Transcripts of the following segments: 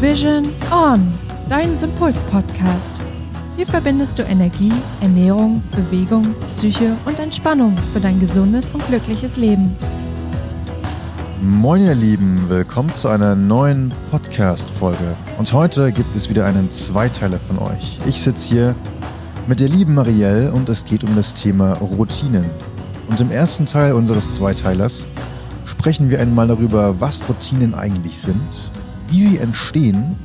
Vision On, dein Sympuls-Podcast. Hier verbindest du Energie, Ernährung, Bewegung, Psyche und Entspannung für dein gesundes und glückliches Leben. Moin ihr Lieben, willkommen zu einer neuen Podcast-Folge. Und heute gibt es wieder einen Zweiteiler von euch. Ich sitze hier mit der lieben Marielle und es geht um das Thema Routinen. Und im ersten Teil unseres Zweiteilers sprechen wir einmal darüber, was Routinen eigentlich sind, wie sie entstehen,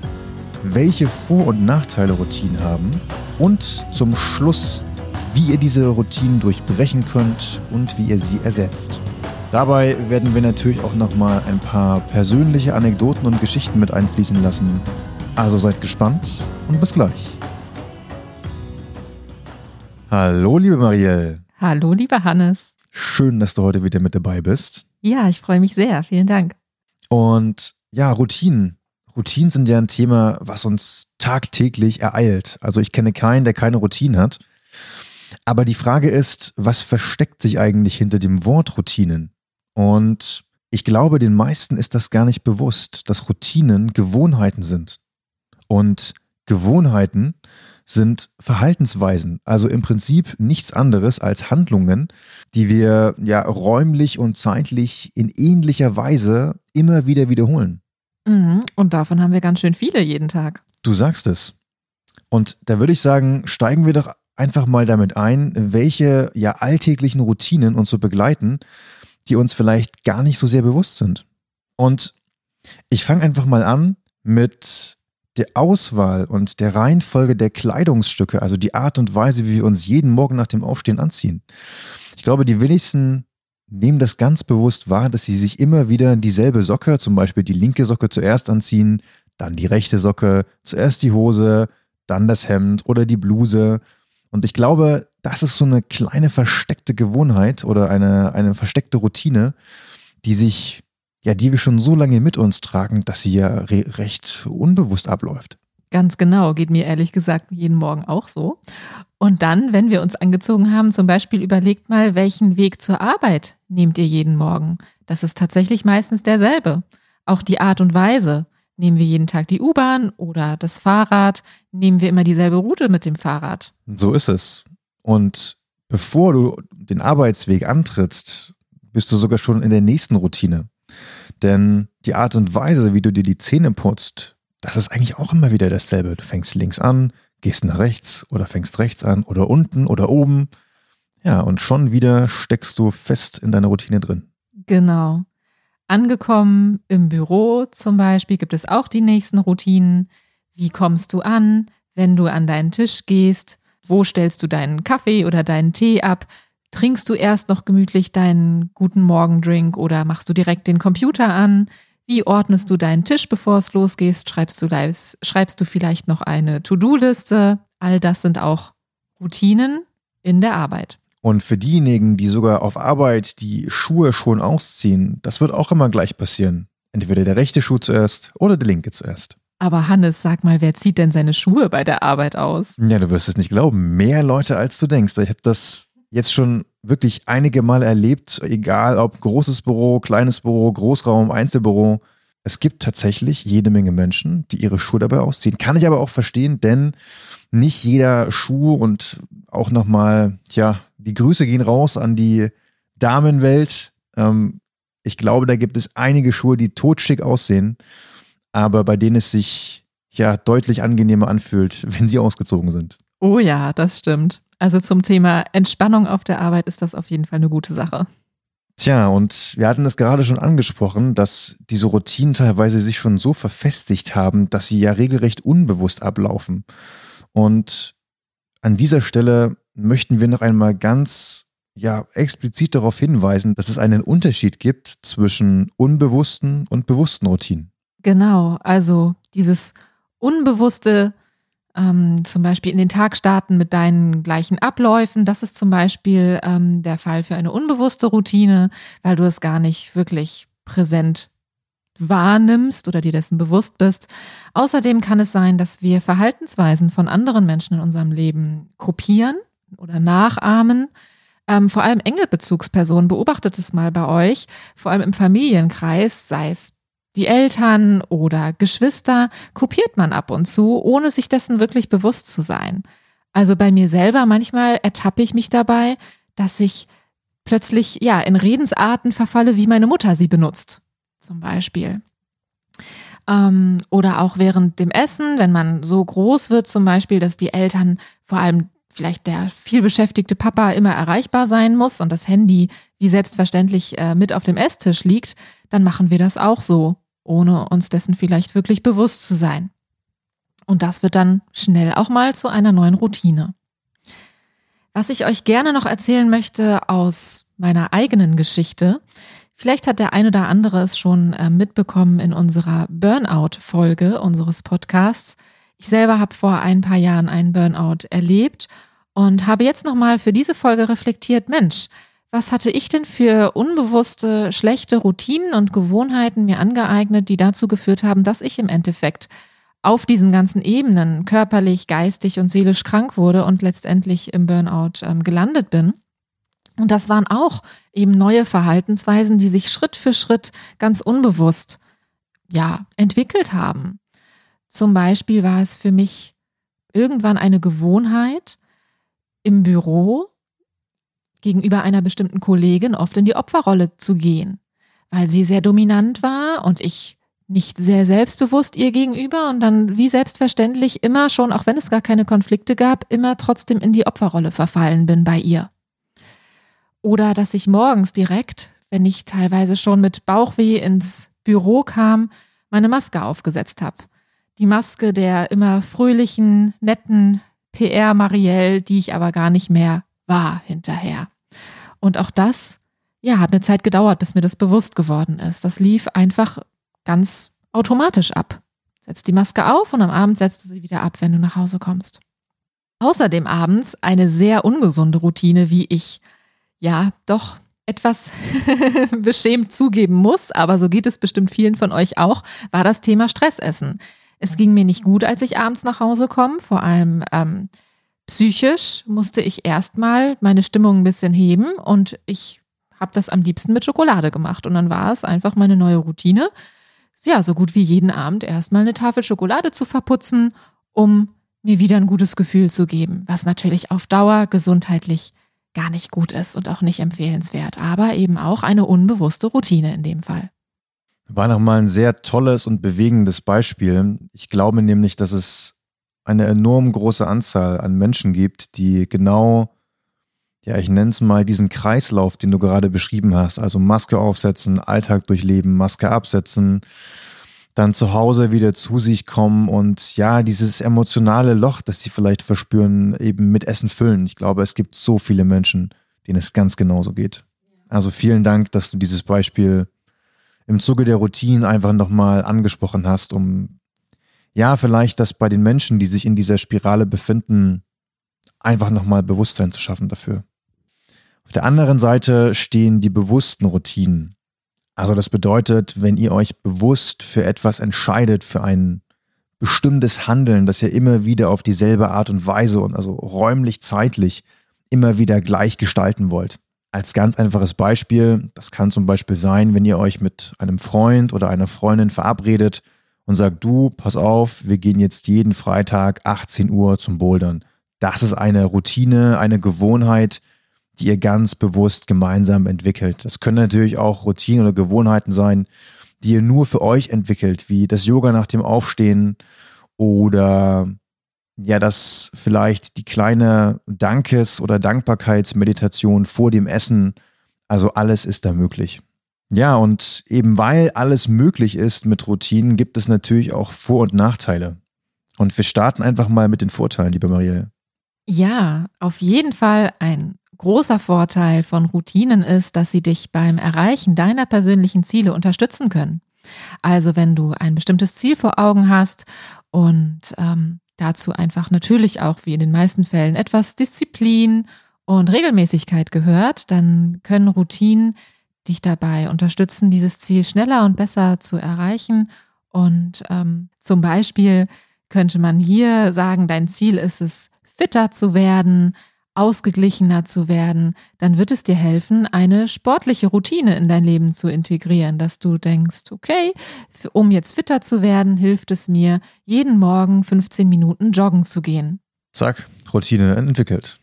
welche Vor- und Nachteile Routinen haben und zum Schluss, wie ihr diese Routinen durchbrechen könnt und wie ihr sie ersetzt. Dabei werden wir natürlich auch nochmal ein paar persönliche Anekdoten und Geschichten mit einfließen lassen. Also seid gespannt und bis gleich. Hallo, liebe Marielle. Hallo, lieber Hannes. Schön, dass du heute wieder mit dabei bist. Ja, ich freue mich sehr. Vielen Dank. Und ja, Routinen. Routinen sind ja ein Thema, was uns tagtäglich ereilt. Also ich kenne keinen, der keine Routine hat. Aber die Frage ist, was versteckt sich eigentlich hinter dem Wort Routinen? Und ich glaube, den meisten ist das gar nicht bewusst, dass Routinen Gewohnheiten sind. Und Gewohnheiten sind Verhaltensweisen, also im Prinzip nichts anderes als Handlungen, die wir ja räumlich und zeitlich in ähnlicher Weise immer wieder wiederholen. Mhm. Und davon haben wir ganz schön viele jeden Tag. Du sagst es. Und da würde ich sagen, steigen wir doch einfach mal damit ein, welche ja alltäglichen Routinen uns so begleiten, die uns vielleicht gar nicht so sehr bewusst sind. Und ich fange einfach mal an mit der Auswahl und der Reihenfolge der Kleidungsstücke, also die Art und Weise, wie wir uns jeden Morgen nach dem Aufstehen anziehen. Ich glaube, die wenigsten nehmen das ganz bewusst wahr, dass sie sich immer wieder dieselbe Socke, zum Beispiel die linke Socke zuerst anziehen, dann die rechte Socke, zuerst die Hose, dann das Hemd oder die Bluse. Und ich glaube, das ist so eine kleine versteckte Gewohnheit oder eine, eine versteckte Routine, die sich ja, die wir schon so lange mit uns tragen, dass sie ja re recht unbewusst abläuft. Ganz genau, geht mir ehrlich gesagt jeden Morgen auch so. Und dann, wenn wir uns angezogen haben, zum Beispiel überlegt mal, welchen Weg zur Arbeit nehmt ihr jeden Morgen? Das ist tatsächlich meistens derselbe. Auch die Art und Weise. Nehmen wir jeden Tag die U-Bahn oder das Fahrrad? Nehmen wir immer dieselbe Route mit dem Fahrrad? So ist es. Und bevor du den Arbeitsweg antrittst, bist du sogar schon in der nächsten Routine. Denn die Art und Weise, wie du dir die Zähne putzt, das ist eigentlich auch immer wieder dasselbe. Du fängst links an, gehst nach rechts oder fängst rechts an oder unten oder oben. Ja, und schon wieder steckst du fest in deiner Routine drin. Genau. Angekommen im Büro zum Beispiel gibt es auch die nächsten Routinen. Wie kommst du an, wenn du an deinen Tisch gehst? Wo stellst du deinen Kaffee oder deinen Tee ab? Trinkst du erst noch gemütlich deinen guten Morgendrink oder machst du direkt den Computer an? Wie ordnest du deinen Tisch, bevor es losgeht? Schreibst du, schreibst du vielleicht noch eine To-Do-Liste? All das sind auch Routinen in der Arbeit. Und für diejenigen, die sogar auf Arbeit die Schuhe schon ausziehen, das wird auch immer gleich passieren. Entweder der rechte Schuh zuerst oder der linke zuerst. Aber Hannes, sag mal, wer zieht denn seine Schuhe bei der Arbeit aus? Ja, du wirst es nicht glauben. Mehr Leute, als du denkst. Ich habe das jetzt schon wirklich einige Mal erlebt, egal ob großes Büro, kleines Büro, Großraum, Einzelbüro. Es gibt tatsächlich jede Menge Menschen, die ihre Schuhe dabei ausziehen. Kann ich aber auch verstehen, denn nicht jeder Schuh und auch nochmal, ja, die Grüße gehen raus an die Damenwelt. Ähm, ich glaube, da gibt es einige Schuhe, die totschick aussehen, aber bei denen es sich ja deutlich angenehmer anfühlt, wenn sie ausgezogen sind. Oh ja, das stimmt. Also zum Thema Entspannung auf der Arbeit ist das auf jeden Fall eine gute Sache. Tja, und wir hatten es gerade schon angesprochen, dass diese Routinen teilweise sich schon so verfestigt haben, dass sie ja regelrecht unbewusst ablaufen. Und an dieser Stelle möchten wir noch einmal ganz ja, explizit darauf hinweisen, dass es einen Unterschied gibt zwischen unbewussten und bewussten Routinen. Genau, also dieses unbewusste ähm, zum Beispiel in den Tag starten mit deinen gleichen Abläufen. Das ist zum Beispiel ähm, der Fall für eine unbewusste Routine, weil du es gar nicht wirklich präsent wahrnimmst oder dir dessen bewusst bist. Außerdem kann es sein, dass wir Verhaltensweisen von anderen Menschen in unserem Leben kopieren oder nachahmen. Ähm, vor allem enge Bezugspersonen, beobachtet es mal bei euch, vor allem im Familienkreis, sei es die Eltern oder Geschwister kopiert man ab und zu, ohne sich dessen wirklich bewusst zu sein. Also bei mir selber, manchmal ertappe ich mich dabei, dass ich plötzlich ja in Redensarten verfalle, wie meine Mutter sie benutzt, zum Beispiel. Ähm, oder auch während dem Essen, wenn man so groß wird, zum Beispiel, dass die Eltern, vor allem vielleicht der vielbeschäftigte Papa, immer erreichbar sein muss und das Handy wie selbstverständlich äh, mit auf dem Esstisch liegt, dann machen wir das auch so, ohne uns dessen vielleicht wirklich bewusst zu sein. Und das wird dann schnell auch mal zu einer neuen Routine. Was ich euch gerne noch erzählen möchte aus meiner eigenen Geschichte, vielleicht hat der ein oder andere es schon äh, mitbekommen in unserer Burnout-Folge unseres Podcasts. Ich selber habe vor ein paar Jahren einen Burnout erlebt und habe jetzt nochmal für diese Folge reflektiert, Mensch, was hatte ich denn für unbewusste, schlechte Routinen und Gewohnheiten mir angeeignet, die dazu geführt haben, dass ich im Endeffekt auf diesen ganzen Ebenen körperlich, geistig und seelisch krank wurde und letztendlich im Burnout ähm, gelandet bin. Und das waren auch eben neue Verhaltensweisen, die sich Schritt für Schritt ganz unbewusst ja entwickelt haben. Zum Beispiel war es für mich irgendwann eine Gewohnheit, im Büro gegenüber einer bestimmten Kollegin oft in die Opferrolle zu gehen, weil sie sehr dominant war und ich nicht sehr selbstbewusst ihr gegenüber und dann wie selbstverständlich immer schon, auch wenn es gar keine Konflikte gab, immer trotzdem in die Opferrolle verfallen bin bei ihr. Oder dass ich morgens direkt, wenn ich teilweise schon mit Bauchweh ins Büro kam, meine Maske aufgesetzt habe. Die Maske der immer fröhlichen, netten PR Marielle, die ich aber gar nicht mehr war hinterher. Und auch das, ja, hat eine Zeit gedauert, bis mir das bewusst geworden ist. Das lief einfach ganz automatisch ab. Setzt die Maske auf und am Abend setzt du sie wieder ab, wenn du nach Hause kommst. Außerdem abends eine sehr ungesunde Routine, wie ich ja doch etwas beschämt zugeben muss, aber so geht es bestimmt vielen von euch auch, war das Thema Stressessen. Es ging mir nicht gut, als ich abends nach Hause komme, vor allem ähm, psychisch musste ich erstmal meine Stimmung ein bisschen heben und ich habe das am liebsten mit Schokolade gemacht und dann war es einfach meine neue Routine, ja, so gut wie jeden Abend erstmal eine Tafel Schokolade zu verputzen, um mir wieder ein gutes Gefühl zu geben, was natürlich auf Dauer gesundheitlich gar nicht gut ist und auch nicht empfehlenswert, aber eben auch eine unbewusste Routine in dem Fall. War nochmal ein sehr tolles und bewegendes Beispiel. Ich glaube nämlich, dass es eine enorm große Anzahl an Menschen gibt, die genau ja, ich nenne es mal diesen Kreislauf, den du gerade beschrieben hast. Also Maske aufsetzen, Alltag durchleben, Maske absetzen, dann zu Hause wieder zu sich kommen und ja, dieses emotionale Loch, das sie vielleicht verspüren, eben mit Essen füllen. Ich glaube, es gibt so viele Menschen, denen es ganz genauso geht. Also vielen Dank, dass du dieses Beispiel im Zuge der Routine einfach nochmal angesprochen hast, um ja, vielleicht das bei den Menschen, die sich in dieser Spirale befinden, einfach nochmal Bewusstsein zu schaffen dafür. Auf der anderen Seite stehen die bewussten Routinen. Also das bedeutet, wenn ihr euch bewusst für etwas entscheidet, für ein bestimmtes Handeln, das ihr immer wieder auf dieselbe Art und Weise und also räumlich, zeitlich immer wieder gleich gestalten wollt. Als ganz einfaches Beispiel, das kann zum Beispiel sein, wenn ihr euch mit einem Freund oder einer Freundin verabredet und sagt, du, pass auf, wir gehen jetzt jeden Freitag 18 Uhr zum Bouldern. Das ist eine Routine, eine Gewohnheit, die ihr ganz bewusst gemeinsam entwickelt. Das können natürlich auch Routinen oder Gewohnheiten sein, die ihr nur für euch entwickelt, wie das Yoga nach dem Aufstehen oder ja, das vielleicht die kleine Dankes- oder Dankbarkeitsmeditation vor dem Essen. Also alles ist da möglich. Ja, und eben weil alles möglich ist mit Routinen, gibt es natürlich auch Vor- und Nachteile. Und wir starten einfach mal mit den Vorteilen, liebe Marielle. Ja, auf jeden Fall ein großer Vorteil von Routinen ist, dass sie dich beim Erreichen deiner persönlichen Ziele unterstützen können. Also wenn du ein bestimmtes Ziel vor Augen hast und ähm, dazu einfach natürlich auch wie in den meisten Fällen etwas Disziplin und Regelmäßigkeit gehört, dann können Routinen dich dabei unterstützen, dieses Ziel schneller und besser zu erreichen. Und ähm, zum Beispiel könnte man hier sagen, dein Ziel ist es, fitter zu werden, ausgeglichener zu werden, dann wird es dir helfen, eine sportliche Routine in dein Leben zu integrieren, dass du denkst, okay, um jetzt fitter zu werden, hilft es mir, jeden Morgen 15 Minuten joggen zu gehen. Zack, Routine entwickelt.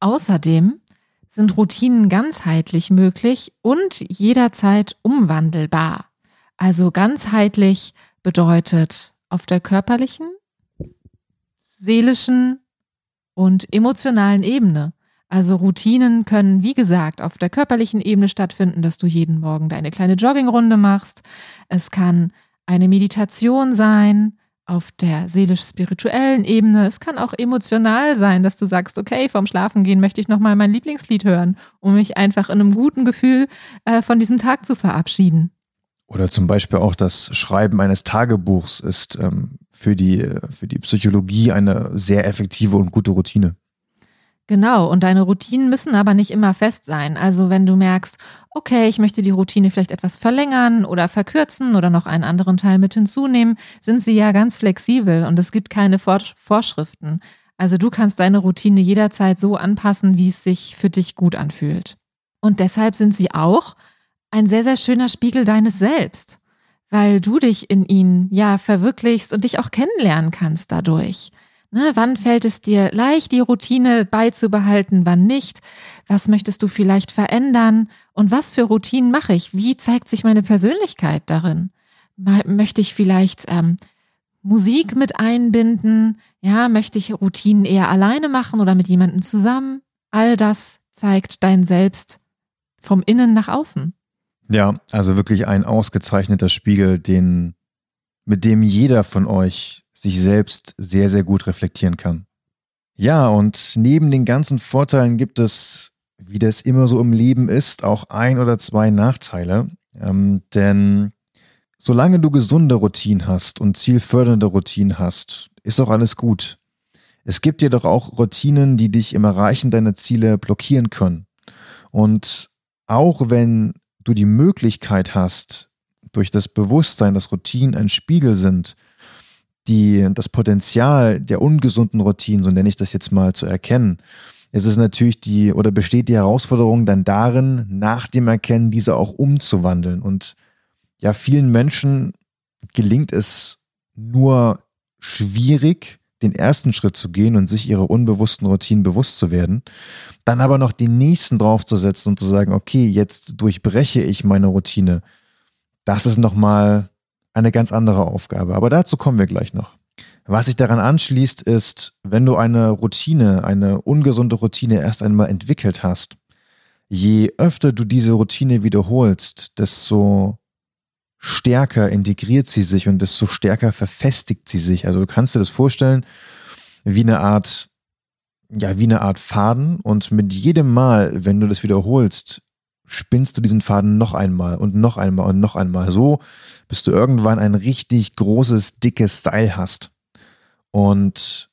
Außerdem sind Routinen ganzheitlich möglich und jederzeit umwandelbar. Also ganzheitlich bedeutet auf der körperlichen, seelischen und emotionalen Ebene. Also Routinen können, wie gesagt, auf der körperlichen Ebene stattfinden, dass du jeden Morgen deine kleine Joggingrunde machst. Es kann eine Meditation sein auf der seelisch-spirituellen Ebene. Es kann auch emotional sein, dass du sagst, okay, vorm Schlafengehen möchte ich nochmal mein Lieblingslied hören, um mich einfach in einem guten Gefühl äh, von diesem Tag zu verabschieden. Oder zum Beispiel auch das Schreiben eines Tagebuchs ist ähm, für, die, für die Psychologie eine sehr effektive und gute Routine. Genau, und deine Routinen müssen aber nicht immer fest sein. Also wenn du merkst, okay, ich möchte die Routine vielleicht etwas verlängern oder verkürzen oder noch einen anderen Teil mit hinzunehmen, sind sie ja ganz flexibel und es gibt keine Vorschriften. Also du kannst deine Routine jederzeit so anpassen, wie es sich für dich gut anfühlt. Und deshalb sind sie auch ein sehr, sehr schöner Spiegel deines Selbst, weil du dich in ihnen ja verwirklichst und dich auch kennenlernen kannst dadurch. Ne, wann fällt es dir leicht, die Routine beizubehalten, wann nicht? Was möchtest du vielleicht verändern? Und was für Routinen mache ich? Wie zeigt sich meine Persönlichkeit darin? Möchte ich vielleicht ähm, Musik mit einbinden? Ja, möchte ich Routinen eher alleine machen oder mit jemandem zusammen? All das zeigt dein Selbst vom Innen nach außen. Ja, also wirklich ein ausgezeichneter Spiegel, den, mit dem jeder von euch sich selbst sehr, sehr gut reflektieren kann. Ja, und neben den ganzen Vorteilen gibt es, wie das immer so im Leben ist, auch ein oder zwei Nachteile. Ähm, denn solange du gesunde Routinen hast und zielfördernde Routinen hast, ist auch alles gut. Es gibt jedoch auch Routinen, die dich im Erreichen deiner Ziele blockieren können. Und auch wenn du die Möglichkeit hast, durch das Bewusstsein, dass Routinen ein Spiegel sind, die, das Potenzial der ungesunden Routinen, so nenne ich das jetzt mal, zu erkennen, ist es natürlich die oder besteht die Herausforderung dann darin, nach dem Erkennen diese auch umzuwandeln. Und ja, vielen Menschen gelingt es nur schwierig, den ersten Schritt zu gehen und sich ihrer unbewussten Routinen bewusst zu werden, dann aber noch den nächsten draufzusetzen und zu sagen, okay, jetzt durchbreche ich meine Routine. Das ist nochmal eine ganz andere Aufgabe. Aber dazu kommen wir gleich noch. Was sich daran anschließt, ist, wenn du eine Routine, eine ungesunde Routine erst einmal entwickelt hast, je öfter du diese Routine wiederholst, desto stärker integriert sie sich und desto stärker verfestigt sie sich. Also du kannst dir das vorstellen wie eine Art, ja, wie eine Art Faden und mit jedem Mal, wenn du das wiederholst, spinnst du diesen Faden noch einmal und noch einmal und noch einmal so, bis du irgendwann ein richtig großes, dickes Style hast. Und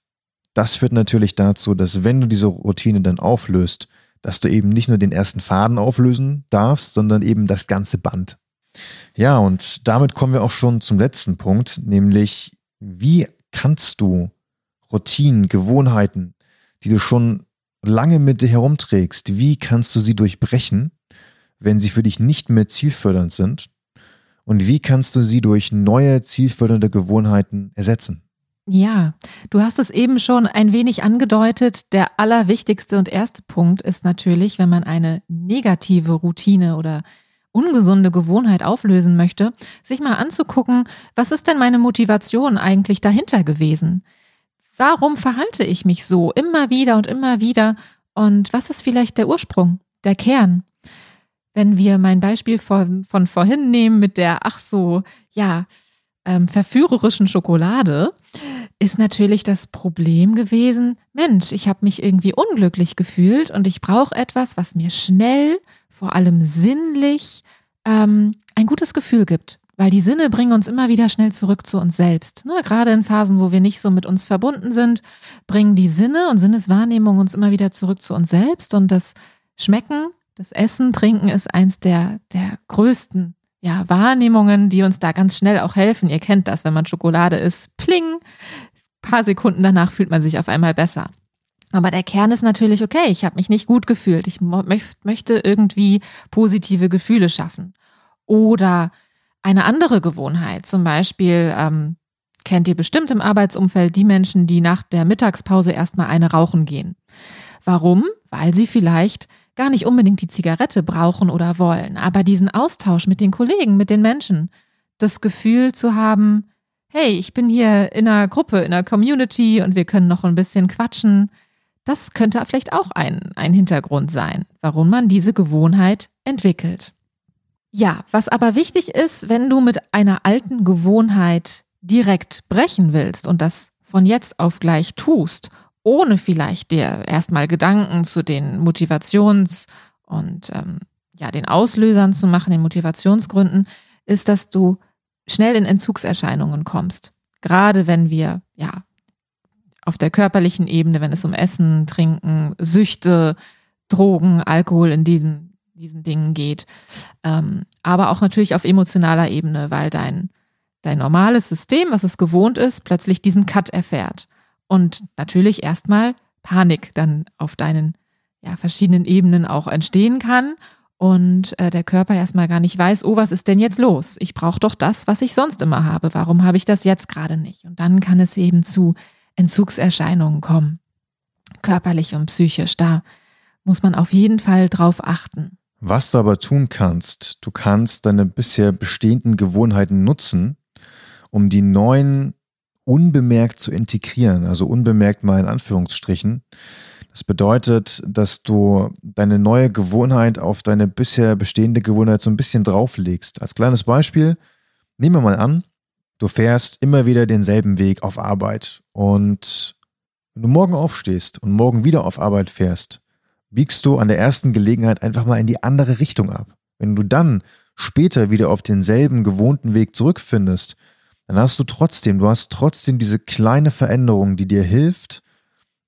das führt natürlich dazu, dass wenn du diese Routine dann auflöst, dass du eben nicht nur den ersten Faden auflösen darfst, sondern eben das ganze Band. Ja, und damit kommen wir auch schon zum letzten Punkt, nämlich wie kannst du Routinen, Gewohnheiten, die du schon lange mit dir herumträgst, wie kannst du sie durchbrechen, wenn sie für dich nicht mehr zielfördernd sind? Und wie kannst du sie durch neue zielfördernde Gewohnheiten ersetzen? Ja, du hast es eben schon ein wenig angedeutet. Der allerwichtigste und erste Punkt ist natürlich, wenn man eine negative Routine oder ungesunde Gewohnheit auflösen möchte, sich mal anzugucken, was ist denn meine Motivation eigentlich dahinter gewesen? Warum verhalte ich mich so immer wieder und immer wieder? Und was ist vielleicht der Ursprung, der Kern? Wenn wir mein Beispiel von, von vorhin nehmen mit der, ach so, ja, ähm, verführerischen Schokolade, ist natürlich das Problem gewesen, Mensch, ich habe mich irgendwie unglücklich gefühlt und ich brauche etwas, was mir schnell vor allem sinnlich ähm, ein gutes Gefühl gibt. Weil die Sinne bringen uns immer wieder schnell zurück zu uns selbst. Ne? Gerade in Phasen, wo wir nicht so mit uns verbunden sind, bringen die Sinne und Sinneswahrnehmung uns immer wieder zurück zu uns selbst. Und das Schmecken, das Essen, Trinken ist eins der, der größten ja, Wahrnehmungen, die uns da ganz schnell auch helfen. Ihr kennt das, wenn man Schokolade isst, pling, paar Sekunden danach fühlt man sich auf einmal besser. Aber der Kern ist natürlich, okay, ich habe mich nicht gut gefühlt. Ich möchte irgendwie positive Gefühle schaffen. Oder eine andere Gewohnheit, zum Beispiel ähm, kennt ihr bestimmt im Arbeitsumfeld die Menschen, die nach der Mittagspause erstmal eine rauchen gehen. Warum? Weil sie vielleicht gar nicht unbedingt die Zigarette brauchen oder wollen, aber diesen Austausch mit den Kollegen, mit den Menschen, das Gefühl zu haben, hey, ich bin hier in einer Gruppe, in einer Community und wir können noch ein bisschen quatschen. Das könnte vielleicht auch ein, ein Hintergrund sein, warum man diese Gewohnheit entwickelt. Ja, was aber wichtig ist, wenn du mit einer alten Gewohnheit direkt brechen willst und das von jetzt auf gleich tust, ohne vielleicht dir erstmal Gedanken zu den Motivations- und ähm, ja, den Auslösern zu machen, den Motivationsgründen, ist, dass du schnell in Entzugserscheinungen kommst. Gerade wenn wir ja auf der körperlichen Ebene, wenn es um Essen, Trinken, Süchte, Drogen, Alkohol in diesen, diesen Dingen geht. Ähm, aber auch natürlich auf emotionaler Ebene, weil dein, dein normales System, was es gewohnt ist, plötzlich diesen Cut erfährt. Und natürlich erstmal Panik dann auf deinen ja, verschiedenen Ebenen auch entstehen kann und äh, der Körper erstmal gar nicht weiß, oh, was ist denn jetzt los? Ich brauche doch das, was ich sonst immer habe. Warum habe ich das jetzt gerade nicht? Und dann kann es eben zu Entzugserscheinungen kommen, körperlich und psychisch. Da muss man auf jeden Fall drauf achten. Was du aber tun kannst, du kannst deine bisher bestehenden Gewohnheiten nutzen, um die neuen unbemerkt zu integrieren, also unbemerkt mal in Anführungsstrichen. Das bedeutet, dass du deine neue Gewohnheit auf deine bisher bestehende Gewohnheit so ein bisschen drauflegst. Als kleines Beispiel, nehmen wir mal an, du fährst immer wieder denselben Weg auf Arbeit und wenn du morgen aufstehst und morgen wieder auf Arbeit fährst, biegst du an der ersten Gelegenheit einfach mal in die andere Richtung ab. Wenn du dann später wieder auf denselben gewohnten Weg zurückfindest, dann hast du trotzdem, du hast trotzdem diese kleine Veränderung, die dir hilft,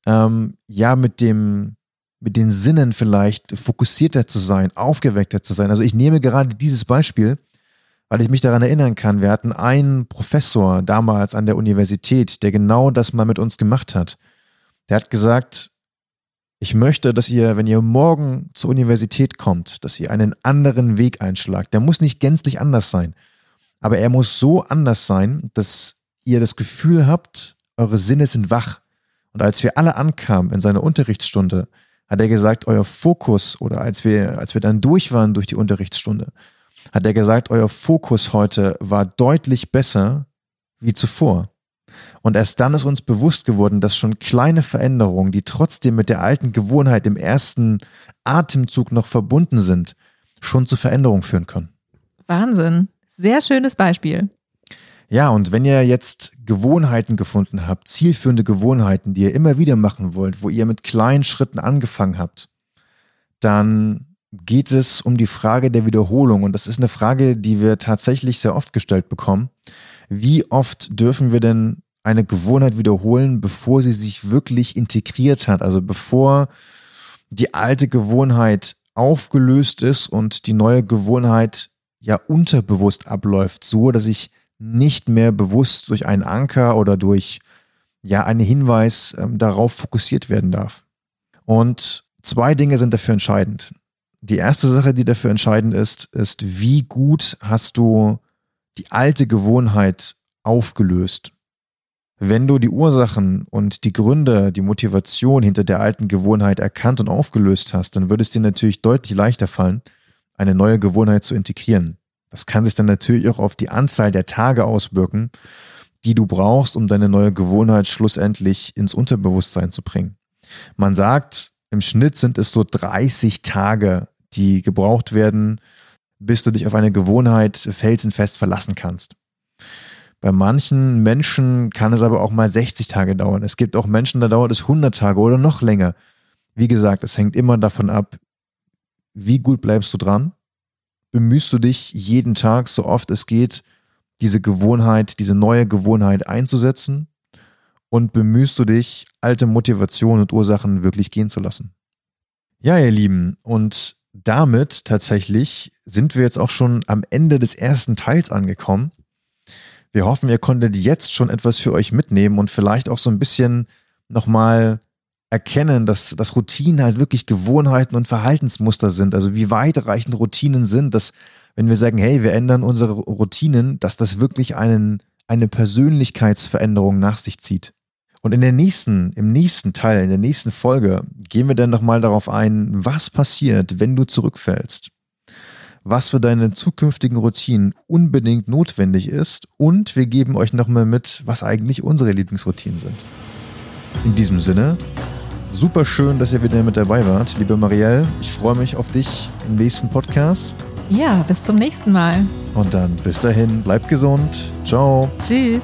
ähm, ja, mit dem, mit den Sinnen vielleicht fokussierter zu sein, aufgeweckter zu sein. Also ich nehme gerade dieses Beispiel, weil ich mich daran erinnern kann, wir hatten einen Professor damals an der Universität, der genau das mal mit uns gemacht hat. Der hat gesagt, ich möchte, dass ihr, wenn ihr morgen zur Universität kommt, dass ihr einen anderen Weg einschlagt. Der muss nicht gänzlich anders sein, aber er muss so anders sein, dass ihr das Gefühl habt, eure Sinne sind wach. Und als wir alle ankamen in seiner Unterrichtsstunde, hat er gesagt, euer Fokus oder als wir, als wir dann durch waren durch die Unterrichtsstunde, hat er gesagt, euer Fokus heute war deutlich besser wie zuvor. Und erst dann ist uns bewusst geworden, dass schon kleine Veränderungen, die trotzdem mit der alten Gewohnheit im ersten Atemzug noch verbunden sind, schon zu Veränderungen führen können. Wahnsinn. Sehr schönes Beispiel. Ja, und wenn ihr jetzt Gewohnheiten gefunden habt, zielführende Gewohnheiten, die ihr immer wieder machen wollt, wo ihr mit kleinen Schritten angefangen habt, dann geht es um die Frage der Wiederholung. Und das ist eine Frage, die wir tatsächlich sehr oft gestellt bekommen. Wie oft dürfen wir denn eine Gewohnheit wiederholen, bevor sie sich wirklich integriert hat? Also bevor die alte Gewohnheit aufgelöst ist und die neue Gewohnheit ja unterbewusst abläuft, so dass ich nicht mehr bewusst durch einen Anker oder durch ja einen Hinweis ähm, darauf fokussiert werden darf. Und zwei Dinge sind dafür entscheidend. Die erste Sache, die dafür entscheidend ist, ist, wie gut hast du die alte Gewohnheit aufgelöst. Wenn du die Ursachen und die Gründe, die Motivation hinter der alten Gewohnheit erkannt und aufgelöst hast, dann würde es dir natürlich deutlich leichter fallen, eine neue Gewohnheit zu integrieren. Das kann sich dann natürlich auch auf die Anzahl der Tage auswirken, die du brauchst, um deine neue Gewohnheit schlussendlich ins Unterbewusstsein zu bringen. Man sagt, im Schnitt sind es so 30 Tage, die gebraucht werden, bis du dich auf eine Gewohnheit felsenfest verlassen kannst. Bei manchen Menschen kann es aber auch mal 60 Tage dauern. Es gibt auch Menschen, da dauert es 100 Tage oder noch länger. Wie gesagt, es hängt immer davon ab, wie gut bleibst du dran bemühst du dich jeden Tag, so oft es geht, diese Gewohnheit, diese neue Gewohnheit einzusetzen und bemühst du dich, alte Motivationen und Ursachen wirklich gehen zu lassen. Ja, ihr Lieben, und damit tatsächlich sind wir jetzt auch schon am Ende des ersten Teils angekommen. Wir hoffen, ihr konntet jetzt schon etwas für euch mitnehmen und vielleicht auch so ein bisschen nochmal erkennen, dass, dass Routinen halt wirklich Gewohnheiten und Verhaltensmuster sind. Also wie weitreichend Routinen sind, dass wenn wir sagen, hey, wir ändern unsere Routinen, dass das wirklich einen, eine Persönlichkeitsveränderung nach sich zieht. Und in der nächsten, im nächsten Teil, in der nächsten Folge gehen wir dann nochmal darauf ein, was passiert, wenn du zurückfällst. Was für deine zukünftigen Routinen unbedingt notwendig ist. Und wir geben euch nochmal mit, was eigentlich unsere Lieblingsroutinen sind. In diesem Sinne, super schön, dass ihr wieder mit dabei wart, liebe Marielle. Ich freue mich auf dich im nächsten Podcast. Ja, bis zum nächsten Mal. Und dann bis dahin, bleibt gesund. Ciao. Tschüss.